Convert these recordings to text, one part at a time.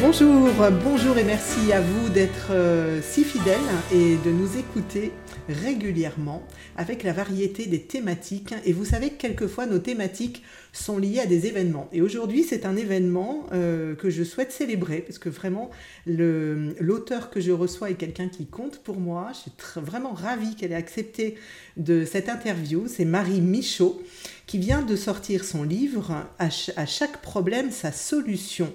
Bonjour, bonjour et merci à vous d'être euh, si fidèles et de nous écouter régulièrement avec la variété des thématiques. Et vous savez que quelquefois nos thématiques sont liées à des événements. Et aujourd'hui, c'est un événement euh, que je souhaite célébrer parce que vraiment, l'auteur que je reçois est quelqu'un qui compte pour moi. Je suis vraiment ravie qu'elle ait accepté de cette interview. C'est Marie Michaud qui vient de sortir son livre à chaque problème, sa solution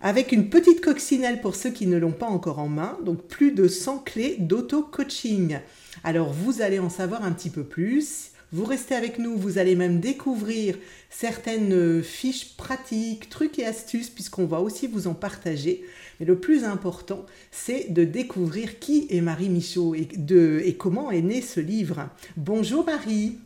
avec une petite coccinelle pour ceux qui ne l'ont pas encore en main, donc plus de 100 clés d'auto-coaching. Alors vous allez en savoir un petit peu plus. Vous restez avec nous, vous allez même découvrir certaines fiches pratiques, trucs et astuces, puisqu'on va aussi vous en partager. Mais le plus important, c'est de découvrir qui est Marie Michaud et comment est né ce livre. Bonjour Marie.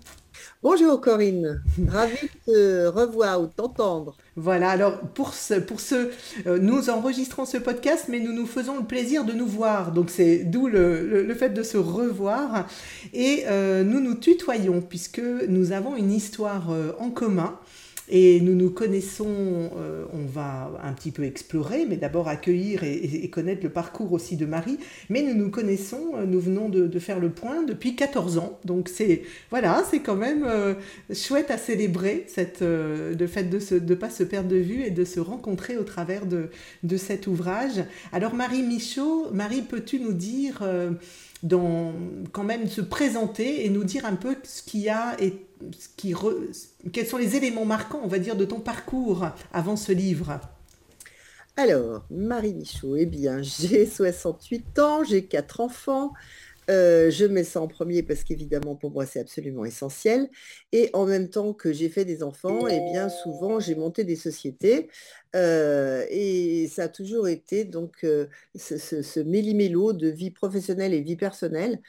Bonjour Corinne, ravie de te revoir ou t'entendre. Voilà, alors pour ce, pour ce euh, nous enregistrons ce podcast, mais nous nous faisons le plaisir de nous voir. Donc c'est d'où le, le, fait de se revoir. Et euh, nous nous tutoyons puisque nous avons une histoire euh, en commun. Et nous nous connaissons, euh, on va un petit peu explorer, mais d'abord accueillir et, connaître le parcours aussi de Marie. Mais nous nous connaissons, euh, nous venons de, faire le point depuis 14 ans. Donc c'est voilà, c'est quand même euh, chouette à célébrer cette, le fait de ne pas se perdre de vue et de se rencontrer au travers de, de cet ouvrage. Alors Marie Michaud, Marie, peux-tu nous dire quand même se présenter et nous dire un peu ce qu'il y a et ce qui quels sont les éléments marquants, on va dire, de ton parcours avant ce livre. Alors, Marie Michaud, eh bien, j'ai 68 ans, j'ai quatre enfants, euh, je mets ça en premier parce qu'évidemment pour moi c'est absolument essentiel. Et en même temps que j'ai fait des enfants, et eh bien souvent j'ai monté des sociétés. Euh, et ça a toujours été donc euh, ce, méli-mélo de vie professionnelle et vie personnelle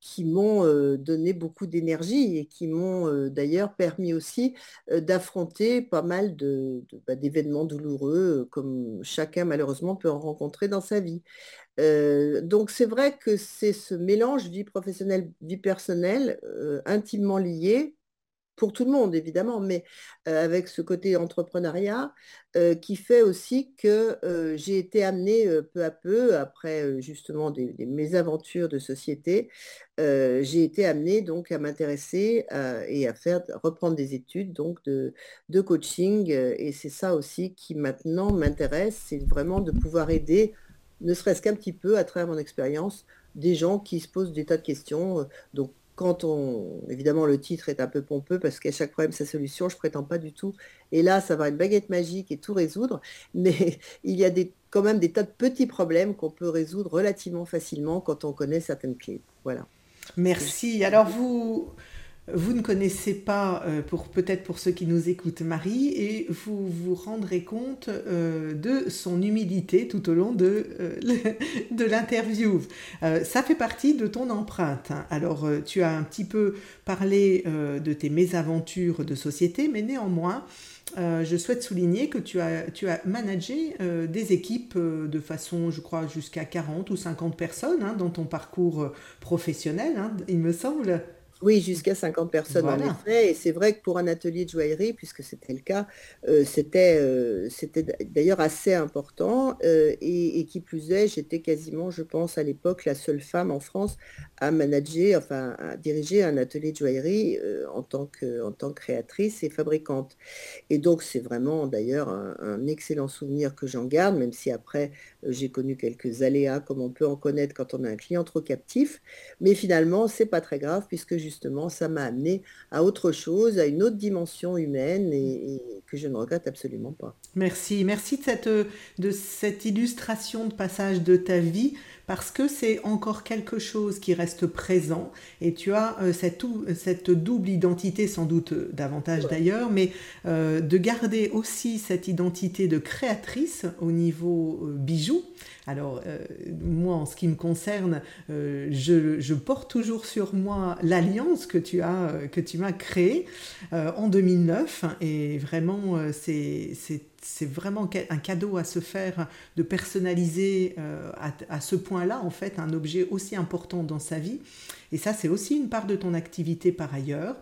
qui m'ont donné beaucoup d'énergie et qui m'ont d'ailleurs permis aussi d'affronter pas mal bah, d'événements douloureux comme chacun malheureusement peut en rencontrer dans sa vie donc c'est vrai que c'est ce mélange vie professionnelle, vie personnelle, intimement lié, pour tout le monde évidemment, mais avec ce côté entrepreneuriat qui fait aussi que j'ai été amenée peu à peu, après justement des, mésaventures de société, j'ai été amenée donc à m'intéresser et à faire reprendre des études donc de coaching, et c'est ça aussi qui maintenant m'intéresse, c'est vraiment de pouvoir aider ne serait-ce qu'un petit peu à travers mon expérience, des gens qui se posent des tas de questions. Euh, donc, quand on. Évidemment, le titre est un peu pompeux parce qu'à chaque problème, sa solution, je prétends pas du tout. Et là, ça va une baguette magique et tout résoudre. Mais il y a des, quand même des tas de petits problèmes qu'on peut résoudre relativement facilement quand on connaît certaines clés. Voilà. Merci. Alors, vous. Vous ne connaissez pas, euh, pour peut-être pour ceux qui nous écoutent, Marie, et vous vous rendrez compte euh, de son humilité tout au long de, euh, l'interview. ça fait partie de ton empreinte. Hein. Alors, tu as un petit peu parlé de tes mésaventures de société, mais néanmoins, je souhaite souligner que tu as, tu as managé des équipes de façon, je crois, jusqu'à 40 ou 50 personnes hein, dans ton parcours professionnel, hein, il me semble. Oui, jusqu'à 50 personnes en effet. Et c'est vrai que pour un atelier de joaillerie, puisque c'était le cas, euh, c'était, euh, c'était d'ailleurs assez important. Euh, et, qui plus est, j'étais quasiment, je pense, à l'époque, la seule femme en France à manager, enfin à diriger un atelier de joaillerie en, tant que, en tant que créatrice et fabricante. Et donc c'est vraiment d'ailleurs un, excellent souvenir que j'en garde, même si après j'ai connu quelques aléas comme on peut en connaître quand on a un client trop captif. Mais finalement, c'est pas très grave puisque justement, ça m'a amené à autre chose, à une autre dimension humaine et, que je ne regrette absolument pas. Merci, merci de cette, de cette illustration de passage de ta vie parce que c'est encore quelque chose qui reste présent et tu as euh, cette, cette, double identité, sans doute euh, davantage d'ailleurs, mais euh, de garder aussi cette identité de créatrice au niveau bijoux. Alors, moi, en ce qui me concerne, je, je, porte toujours sur moi l'alliance que tu as, que tu m'as créée en 2009 et vraiment, c'est vraiment un cadeau à se faire de personnaliser euh, à, ce point-là, en fait, un objet aussi important dans sa vie. Et ça, c'est aussi une part de ton activité par ailleurs.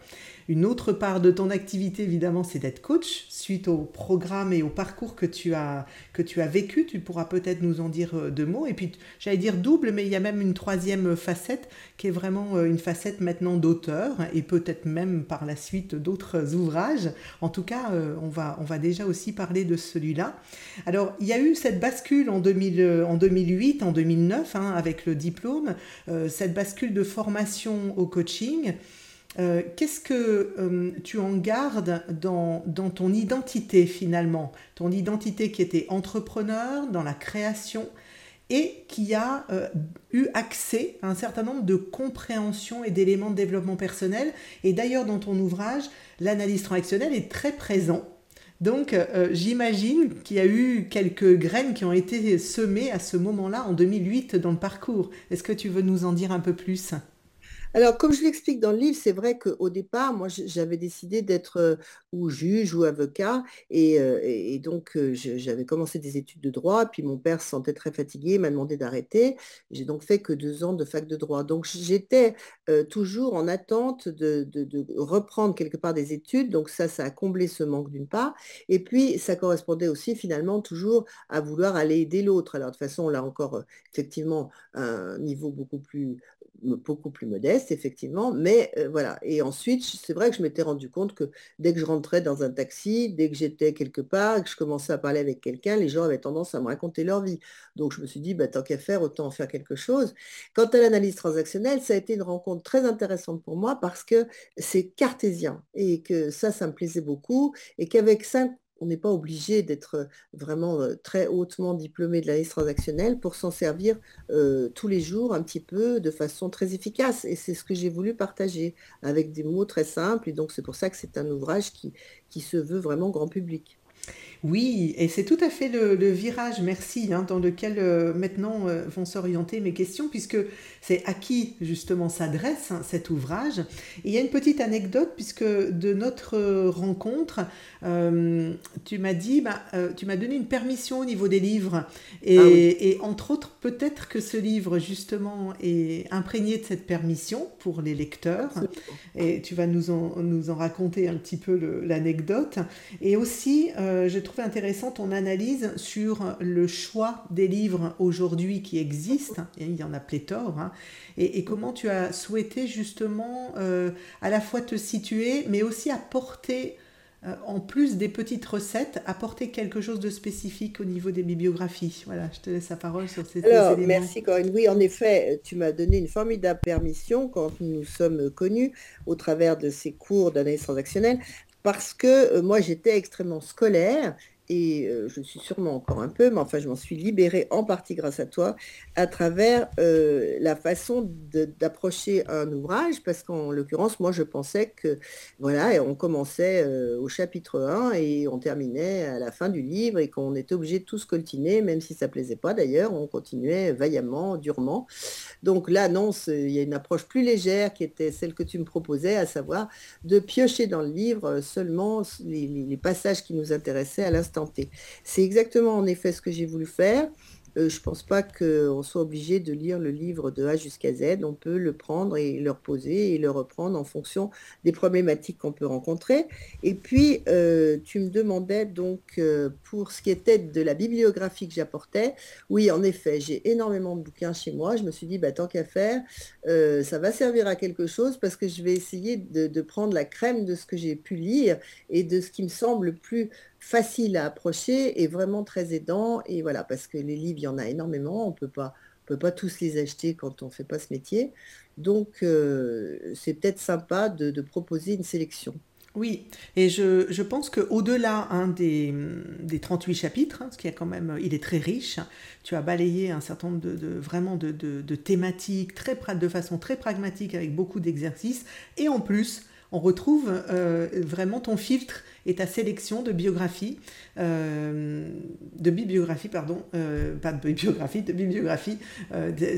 Une autre part de ton activité, évidemment, c'est d'être coach suite au programme et au parcours que tu as, que tu as vécu. Tu pourras peut-être nous en dire euh, deux mots. Et puis, j'allais dire double, mais il y a même une troisième facette qui est vraiment euh, une facette maintenant d'auteur et peut-être même par la suite d'autres ouvrages. En tout cas, euh, on va, on va déjà aussi parler de celui-là. Alors, il y a eu cette bascule en, 2000, en 2008, en 2009, hein, avec le diplôme, cette bascule de formation au coaching. Euh, qu'est-ce que euh, tu en gardes dans, ton identité finalement? Ton identité qui était entrepreneur dans la création et qui a euh, eu accès à un certain nombre de compréhensions et d'éléments de développement personnel. Et d'ailleurs, dans ton ouvrage, l'analyse transactionnelle est très présent. Donc, j'imagine qu'il y a eu quelques graines qui ont été semées à ce moment-là, en 2008, dans le parcours. Est-ce que tu veux nous en dire un peu plus? Alors, comme je l'explique dans le livre, c'est vrai qu'au départ, moi, j'avais décidé d'être ou juge ou avocat, et, donc j'avais commencé des études de droit, puis mon père se sentait très fatigué, m'a demandé d'arrêter. J'ai donc fait que deux ans de fac de droit. Donc j'étais toujours en attente de, reprendre quelque part des études, donc ça, ça a comblé ce manque d'une part, et puis ça correspondait aussi finalement toujours à vouloir aller aider l'autre. Alors de toute façon, là encore, effectivement, un niveau beaucoup plus beaucoup plus modeste, effectivement, mais euh, voilà. Et ensuite, c'est vrai que je m'étais rendu compte que dès que je rentrais dans un taxi, dès que j'étais quelque part, que je commençais à parler avec quelqu'un, les gens avaient tendance à me raconter leur vie. Donc je me suis dit, bah, tant qu'à faire, autant en faire quelque chose. Quant à l'analyse transactionnelle, ça a été une rencontre très intéressante pour moi parce que c'est cartésien et que ça, ça me plaisait beaucoup et qu'avec cinq on n'est pas obligé d'être vraiment très hautement diplômé de l'analyse transactionnelle pour s'en servir tous les jours un petit peu de façon très efficace. Et c'est ce que j'ai voulu partager avec des mots très simples. Et donc c'est pour ça que c'est un ouvrage qui, qui se veut vraiment grand public. Oui, et c'est tout à fait le, virage, merci, hein, dans lequel euh, maintenant euh, vont s'orienter mes questions, puisque c'est à qui justement s'adresse hein, cet ouvrage. Et il y a une petite anecdote, puisque de notre rencontre, euh, tu m'as dit, bah, tu m'as donné une permission au niveau des livres. Et, ah et entre autres, peut-être que ce livre, justement, est imprégné de cette permission pour les lecteurs. Et tu vas nous en, nous en raconter un petit peu l'anecdote. Et aussi, je trouve intéressant ton analyse sur le choix des livres aujourd'hui qui existent, et il y en a pléthore, hein, et, comment tu as souhaité justement euh, à la fois te situer, mais aussi apporter, euh, en plus des petites recettes, apporter quelque chose de spécifique au niveau des bibliographies. Voilà, je te laisse la parole sur ces, Alors, Merci Corinne. Oui, en effet, tu m'as donné une formidable permission quand nous sommes connus au travers de ces cours d'analyse transactionnelle parce que euh, moi j'étais extrêmement scolaire et euh, je suis sûrement encore un peu, mais enfin je m'en suis libérée en partie grâce à toi, à travers euh, la façon d'approcher un ouvrage, parce qu'en l'occurrence, moi je pensais que, voilà, on commençait au chapitre 1 et on terminait à la fin du livre et qu'on était obligé de tout scoltiner, même si ça plaisait pas d'ailleurs, on continuait vaillamment, durement. Donc là, non, il y a une approche plus légère qui était celle que tu me proposais, à savoir de piocher dans le livre seulement les passages qui nous intéressaient à l'instant C'est exactement en effet ce que j'ai voulu faire. Euh, je ne pense pas qu'on soit obligé de lire le livre de A jusqu'à Z. On peut le prendre et le reposer et le reprendre en fonction des problématiques qu'on peut rencontrer. Et puis, euh, tu me demandais donc euh, pour ce qui était de la bibliographie que j'apportais. Oui, en effet, j'ai énormément de bouquins chez moi. Je me suis dit, bah, tant qu'à faire, ça va servir à quelque chose parce que je vais essayer de, de prendre la crème de ce que j'ai pu lire et de ce qui me semble le plus facile à approcher et vraiment très aidant. Et voilà, parce que les livres, il y en a énormément, on peut pas peut pas tous les acheter quand on fait pas ce métier. Donc, euh, c'est peut-être sympa de, proposer une sélection. Oui, et je, pense qu'au-delà hein, des, des, 38 chapitres, hein, ce qui est quand même, il est très riche, tu as balayé un certain nombre de, vraiment de, thématiques de façon très pragmatique avec beaucoup d'exercices, et en plus, on retrouve euh, vraiment ton filtre et ta sélection de biographies, euh, de bibliographie, pardon, euh, pas de bibliographie, de bibliographie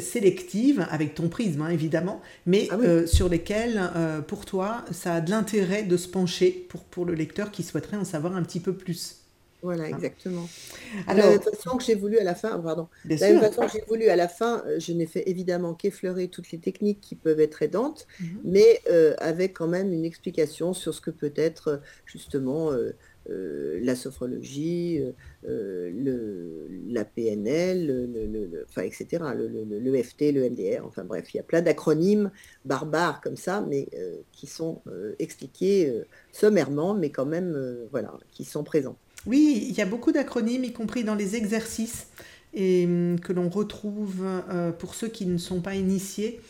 sélective, avec ton prisme hein, évidemment, mais ah sur lesquelles, pour toi, ça a de l'intérêt de se pencher pour, pour le lecteur qui souhaiterait en savoir un petit peu plus. Voilà, hein. exactement. Alors, de la même façon que j'ai voulu à la fin, pardon, de la même façon que j'ai voulu à la fin, euh, je n'ai fait évidemment qu'effleurer toutes les techniques qui peuvent être aidantes, mmh mais euh, avec quand même une explication sur ce que peut être justement euh, la sophrologie, le, la PNL, le, enfin, etc., le, FT, le MDR, enfin bref, il y a plein d'acronymes barbares comme ça, mais qui sont expliqués sommairement, mais quand même, voilà, qui sont présents. Oui, il y a beaucoup d'acronymes, y compris dans les exercices, et hum, que l'on retrouve euh, pour ceux qui ne sont pas initiés.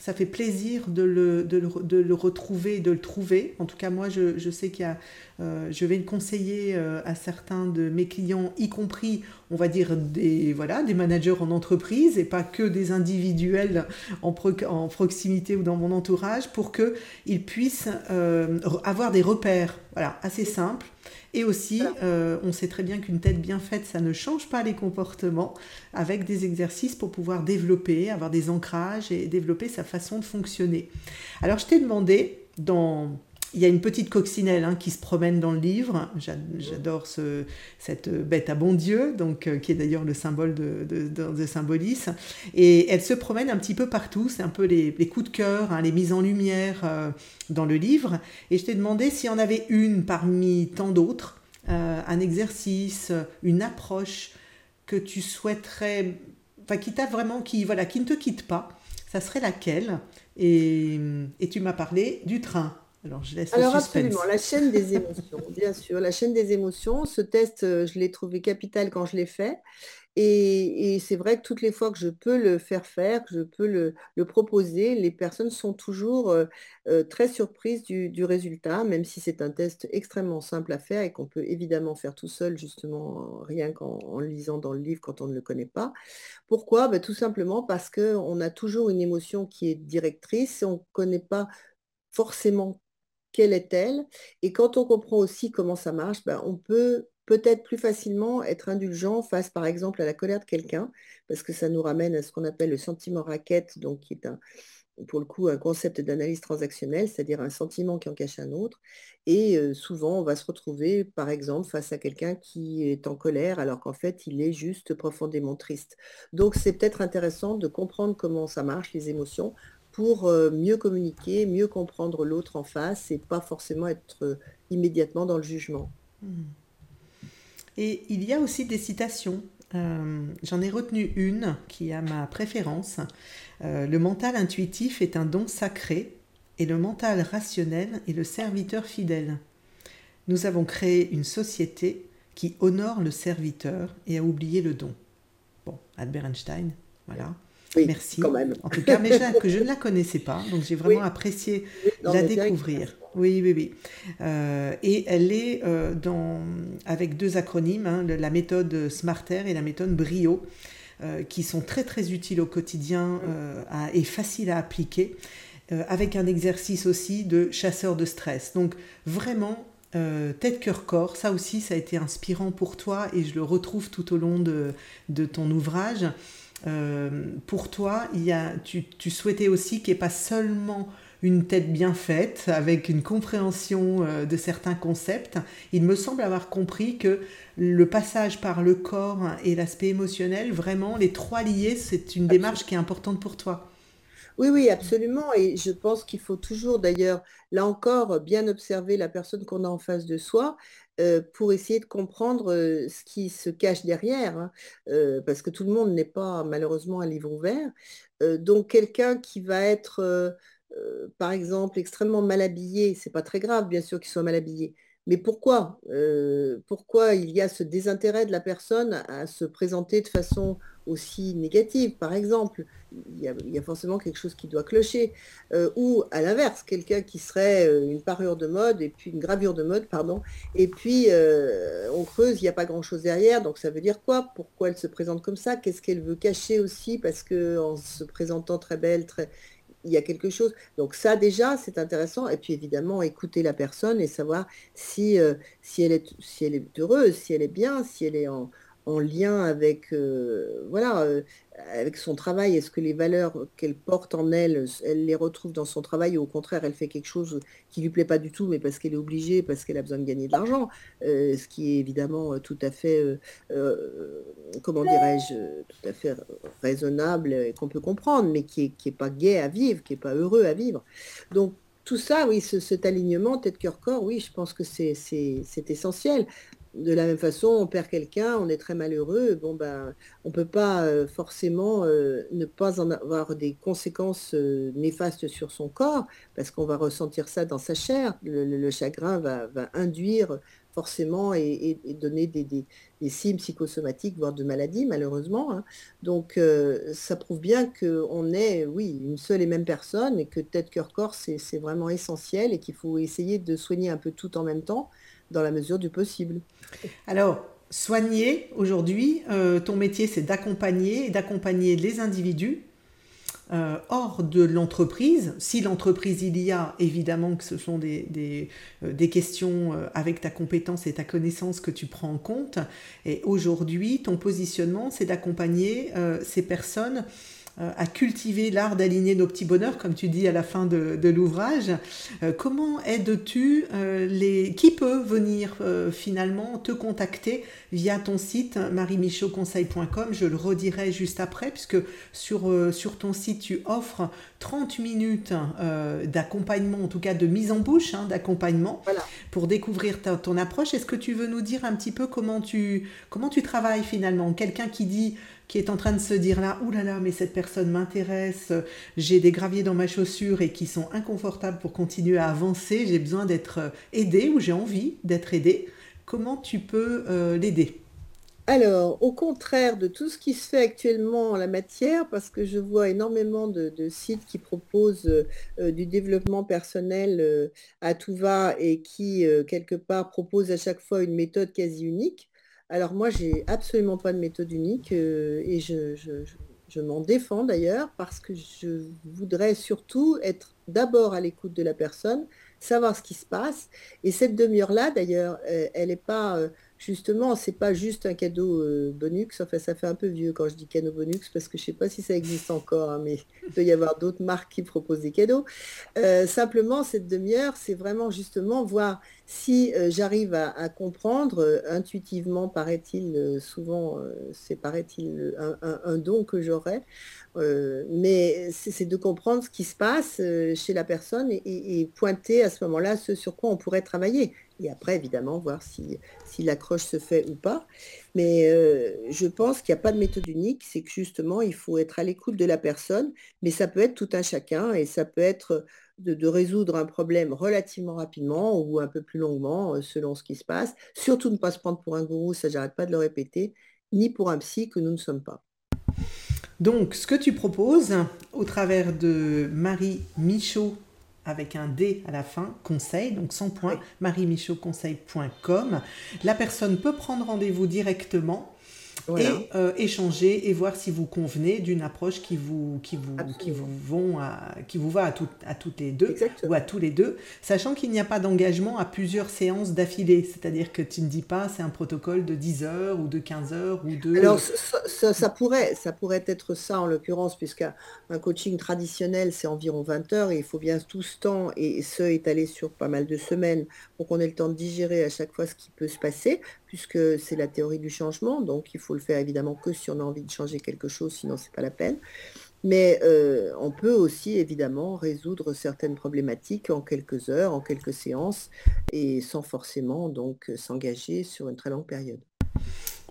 Ça fait plaisir de le, retrouver, de le trouver. En tout cas, moi, je, sais qu'il y a, euh, je vais le conseiller euh, à certains de mes clients, y compris, on va dire, des, voilà, des managers en entreprise et pas que des individuels en, en proximité ou dans mon entourage, pour qu'ils puissent avoir des repères voilà, assez simples et aussi, euh, on sait très bien qu'une tête bien faite, ça ne change pas les comportements, avec des exercices pour pouvoir développer, avoir des ancrages et développer sa façon de fonctionner. Alors, je t'ai demandé dans il y a une petite coccinelle hein, qui se promène dans le livre. J'adore ce, cette bête à bon Dieu, donc, euh, qui est d'ailleurs le symbole de, de, Symbolis. Et elle se promène un petit peu partout. C'est un peu les, coups de cœur, hein, les mises en lumière euh, dans le livre. Et je t'ai demandé s'il y en avait une parmi tant d'autres, euh, un exercice, une approche que tu souhaiterais, enfin qui t'a vraiment, qui, voilà, qui ne te quitte pas. Ça serait laquelle? Et tu m'as parlé du train. Alors, je laisse Alors, absolument, la chaîne des émotions, bien sûr. La chaîne des émotions, ce test, euh, je l'ai trouvé capital quand je l'ai fait. Et, c'est vrai que toutes les fois que je peux le faire faire, que je peux le, proposer, les personnes sont toujours euh, euh, très surprises du, résultat, même si c'est un test extrêmement simple à faire et qu'on peut évidemment faire tout seul, justement, rien qu'en lisant dans le livre quand on ne le connaît pas. Pourquoi? Ben, Tout simplement parce qu'on a toujours une émotion qui est directrice et on ne connaît pas forcément quelle est-elle Et quand on comprend aussi comment ça marche, ben, on peut peut-être plus facilement être indulgent face, par exemple, à la colère de quelqu'un, parce que ça nous ramène à ce qu'on appelle le sentiment raquette, donc qui est un, pour le coup un concept d'analyse transactionnelle, c'est-à-dire un sentiment qui en cache un autre. Et euh, souvent, on va se retrouver, par exemple, face à quelqu'un qui est en colère, alors qu'en fait, il est juste profondément triste. Donc, c'est peut-être intéressant de comprendre comment ça marche, les émotions, pour euh, mieux communiquer, mieux comprendre l'autre en face et pas forcément être euh, immédiatement dans le jugement. Hmm. Et il y a aussi des citations. Euh, j'en ai retenu une qui a ma préférence. le mental intuitif est un don sacré et le mental rationnel est le serviteur fidèle. Nous avons créé une société qui honore le serviteur et a oublié le don. Bon, Albert Einstein, voilà. Merci. Quand même. En tout cas, mais je, que je ne la connaissais pas, donc j'ai vraiment apprécié la découvrir. Oui, oui, oui. Euh, et elle est euh, dans, avec deux acronymes, hein, la méthode Smarter et la méthode Brio, euh, qui sont très très utiles au quotidien et faciles à appliquer, avec un exercice aussi de chasseur de stress. Donc vraiment, tête, cœur, corps, ça aussi, ça a été inspirant pour toi et je le retrouve tout au long de, de ton ouvrage. Euh, pour toi, il y a, tu, souhaitais aussi qu'il n'y ait pas seulement une tête bien faite, avec une compréhension euh, de certains concepts. Il me semble avoir compris que le passage par le corps et l'aspect émotionnel, vraiment, les trois liés, c'est une démarche qui est importante pour toi. Oui, oui, absolument. Et je pense qu'il faut toujours, d'ailleurs, là encore, bien observer la personne qu'on a en face de soi euh, pour essayer de comprendre euh, ce qui se cache derrière, hein. euh, parce que tout le monde n'est pas malheureusement un livre ouvert. donc quelqu'un qui va être, par exemple, extrêmement mal habillé, c'est pas très grave, bien sûr, qu'il soit mal habillé. Mais pourquoi Pourquoi il y a ce désintérêt de la personne à se présenter de façon aussi négative, par exemple? Il y, a, forcément quelque chose qui doit clocher. Euh, ou à l'inverse, quelqu'un qui serait euh, une parure de mode, et puis une gravure de mode, pardon, et puis euh, on creuse, il n'y a pas grand-chose derrière, donc ça veut dire quoi? Pourquoi elle se présente comme ça? Qu'est-ce qu'elle veut cacher aussi? Parce qu'en se présentant très belle, très, il y a quelque chose. Donc ça déjà, c'est intéressant. Et puis évidemment, écouter la personne et savoir si, si, elle, est, si elle est heureuse, si elle est bien, si elle est en, en lien avec, euh, voilà, euh, avec son travail. Est-ce que les valeurs qu'elle porte en elle, elle les retrouve dans son travail ou au contraire, elle fait quelque chose qui lui plaît pas du tout, mais parce qu'elle est obligée, parce qu'elle a besoin de gagner de l'argent, euh, ce qui est évidemment tout à fait, comment dirais-je, tout à fait raisonnable et qu'on peut comprendre, mais qui est, qui est pas gai à vivre, qui est pas heureux à vivre. Donc tout ça, oui, cet alignement tête-cœur-corps, oui, je pense que c'est essentiel de la même façon, on perd quelqu'un, on est très malheureux, bon ben, on ne peut pas euh, forcément euh, ne pas en avoir des conséquences euh, néfastes sur son corps, parce qu'on va ressentir ça dans sa chair. Le, chagrin va, induire forcément et, donner des, signes psychosomatiques, voire de maladies, malheureusement. Hein. Donc, ça prouve bien qu'on est, oui, une seule et même personne, et que tête, cœur, corps, c'est vraiment essentiel, et qu'il faut essayer de soigner un peu tout en même temps dans la mesure du possible. Alors, soigner, aujourd'hui, euh, ton métier, c'est d'accompagner, d'accompagner les individus euh, hors de l'entreprise. Si l'entreprise il y a, évidemment que ce sont des, des, euh, questions avec ta compétence et ta connaissance que tu prends en compte. Et aujourd'hui, ton positionnement, c'est d'accompagner ces personnes à cultiver l'art d'aligner nos petits bonheurs, comme tu dis à la fin de, l'ouvrage. Euh, comment aides-tu euh, les... Qui peut venir finalement te contacter via ton site mariemichaudconseil.com Je le redirai juste après, puisque sur, sur ton site, tu offres 30 minutes d'accompagnement, en tout cas de mise en bouche, hein, d'accompagnement, pour découvrir ton approche. Est-ce que tu veux nous dire un petit peu comment tu, comment tu travailles finalement? Quelqu'un qui dit qui est en train de se dire là, oulala, mais cette personne m'intéresse, j'ai des graviers dans ma chaussure et qui sont inconfortables pour continuer à avancer, j'ai besoin d'être aidé ou j'ai envie d'être aidé, comment tu peux euh, l'aider? Alors, au contraire de tout ce qui se fait actuellement en la matière, parce que je vois énormément de, sites qui proposent euh, du développement personnel euh, à tout va et qui, quelque part, proposent à chaque fois une méthode quasi unique, alors moi, j'ai absolument pas de méthode unique euh, et je, m'en défends d'ailleurs parce que je voudrais surtout être d'abord à l'écoute de la personne, savoir ce qui se passe. Et cette demi-heure-là, d'ailleurs, euh, elle n'est pas... Justement, c'est pas juste un cadeau euh, bonux. Enfin, ça fait un peu vieux quand je dis cadeau bonux parce que je sais pas si ça existe encore, hein, mais il peut y avoir d'autres marques qui proposent des cadeaux. Euh, simplement, cette demi-heure, c'est vraiment justement voir si euh, j'arrive à, comprendre intuitivement, paraît-il, souvent, c'est paraît-il un, don que j'aurais, mais c'est de comprendre ce qui se passe chez la personne et pointer à ce moment-là ce sur quoi on pourrait travailler et après, évidemment, voir si, si l'accroche se fait ou pas. Mais euh, je pense qu'il n'y a pas de méthode unique, c'est que justement, il faut être à l'écoute de la personne, mais ça peut être tout un chacun et ça peut être de, résoudre un problème relativement rapidement ou un peu plus longuement euh, selon ce qui se passe. Surtout ne pas se prendre pour un gourou, ça j'arrête pas de le répéter, ni pour un psy que nous ne sommes pas. Donc, ce que tu proposes au travers de Marie Michaud avec un D à la fin, conseil, donc sans point, oui. La personne peut prendre rendez-vous directement et euh, échanger et voir si vous convenez d'une approche qui vous, qui vous, qui vous, vont qui vous va à, à toutes les deux ou à tous les deux, sachant qu'il n'y a pas d'engagement à plusieurs séances d'affilée. C'est-à-dire que tu ne dis pas c'est un protocole de 10 heures ou de 15 heures ou de... Alors ça, pourrait, ça pourrait être ça en l'occurrence, puisqu'un coaching traditionnel c'est environ 20 heures et il faut bien tout ce temps et ce étalé sur pas mal de semaines pour qu'on ait le temps de digérer à chaque fois ce qui peut se passer puisque c'est la théorie du changement, donc il faut le faire évidemment que si on a envie de changer quelque chose, sinon c'est pas la peine. Mais euh, on peut aussi évidemment résoudre certaines problématiques en quelques heures, en quelques séances, et sans forcément donc s'engager sur une très longue période.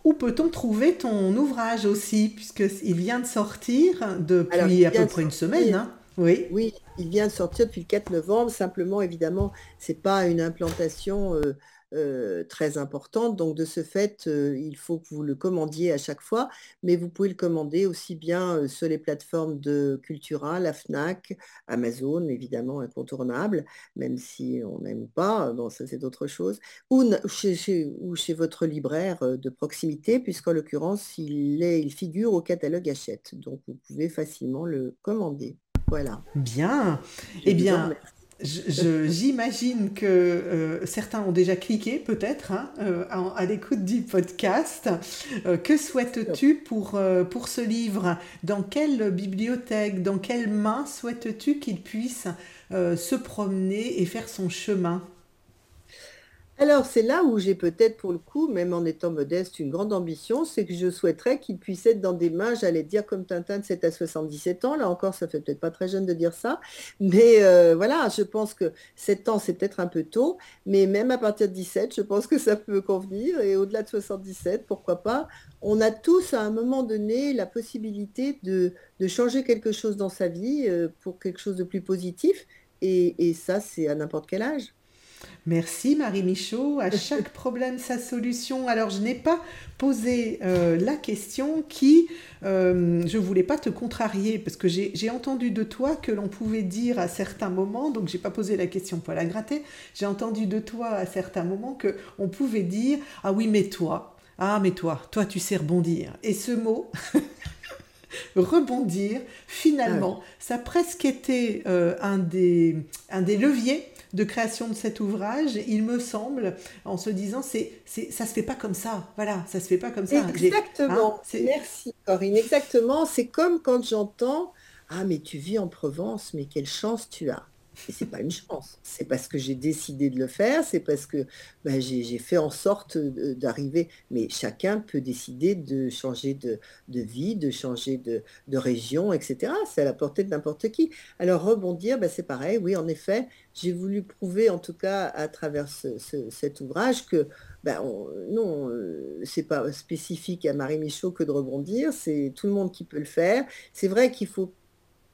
Où peut-on trouver ton ouvrage aussi, puisqu'il vient de sortir depuis à peu près une semaine hein oui. oui, il vient de sortir depuis le 4 novembre. Simplement, évidemment, ce n'est pas une implantation euh, euh, très importante. Donc de ce fait, euh, il faut que vous le commandiez à chaque fois, mais vous pouvez le commander aussi bien euh, sur les plateformes de Cultura, la FNAC, Amazon, évidemment incontournable, même si on n'aime pas, bon ça c'est d'autres choses, ou chez, ou chez votre libraire de proximité, puisqu'en l'occurrence, il, est, il figure au catalogue Hachette. Donc vous pouvez facilement le commander. Voilà. Bien. eh bien, J'imagine que euh, certains ont déjà cliqué peut-être hein, euh, à, l'écoute du podcast. Euh, que souhaites-tu pour, pour ce livre? Dans quelle bibliothèque, dans quelles mains souhaites-tu qu'il puisse se promener et faire son chemin? Alors, c'est là où j'ai peut-être, pour le coup, même en étant modeste, une grande ambition, c'est que je souhaiterais qu'il puisse être dans des mains, j'allais dire comme Tintin de 7 à 77 ans. Là encore, ça fait peut-être pas très jeune de dire ça. Mais euh, voilà, je pense que 7 ans, c'est peut-être un peu tôt. Mais même à partir de 17, je pense que ça peut convenir. Et au-delà de 77, pourquoi pas On a tous, à un moment donné, la possibilité de, changer quelque chose dans sa vie euh, pour quelque chose de plus positif. et ça, c'est à n'importe quel âge. Merci Marie Michaud. À chaque problème, sa solution. Alors, je n'ai pas posé euh, la question qui, euh, je ne voulais pas te contrarier, parce que j'ai entendu de toi que l'on pouvait dire à certains moments, donc j'ai pas posé la question pour la gratter, j'ai entendu de toi à certains moments que on pouvait dire, ah oui, mais toi, ah mais toi, toi tu sais rebondir. Et ce mot... rebondir, finalement, ah ça a presque été euh, un, des, un des leviers de création de cet ouvrage, il me semble, en se disant, c'est, c'est, ça se fait pas comme ça. Voilà, ça se fait pas comme ça. Exactement. Hein, Merci Corinne. Exactement. C'est comme quand j'entends, ah mais tu vis en Provence, mais quelle chance tu as. Et c'est pas une chance. C'est parce que j'ai décidé de le faire, c'est parce que ben, j'ai fait en sorte d'arriver. Mais chacun peut décider de changer de, vie, de changer de, région, etc. C'est à la portée de n'importe qui. Alors rebondir, ben, c'est pareil. Oui, en effet, j'ai voulu prouver, en tout cas à travers cet ouvrage, que ben, non, euh, c'est pas spécifique à Marie Michaud que de rebondir. C'est tout le monde qui peut le faire. C'est vrai qu'il faut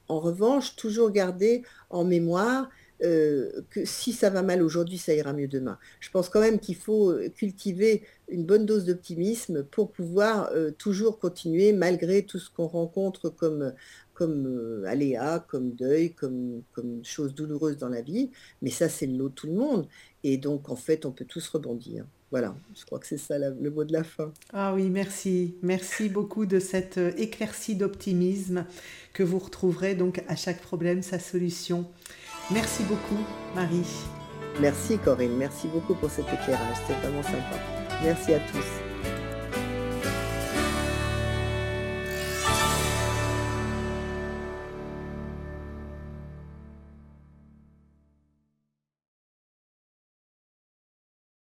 en revanche, toujours garder en mémoire euh, que si ça va mal aujourd'hui, ça ira mieux demain. Je pense quand même qu'il faut euh, cultiver une bonne dose d'optimisme pour pouvoir euh, toujours continuer malgré tout ce qu'on rencontre comme, comme aléa, comme deuil, comme, comme chose douloureuse dans la vie. Mais ça, c'est le lot de tout le monde. Et donc, en fait, on peut tous rebondir. Voilà, je crois que c'est ça le mot de la fin. Ah oui, merci. Merci beaucoup de cette euh, éclaircie d'optimisme que vous retrouverez donc à chaque problème sa solution. Merci beaucoup, Marie. Merci, Corinne. Merci beaucoup pour cet éclairage. C'était vraiment sympa. Merci à tous.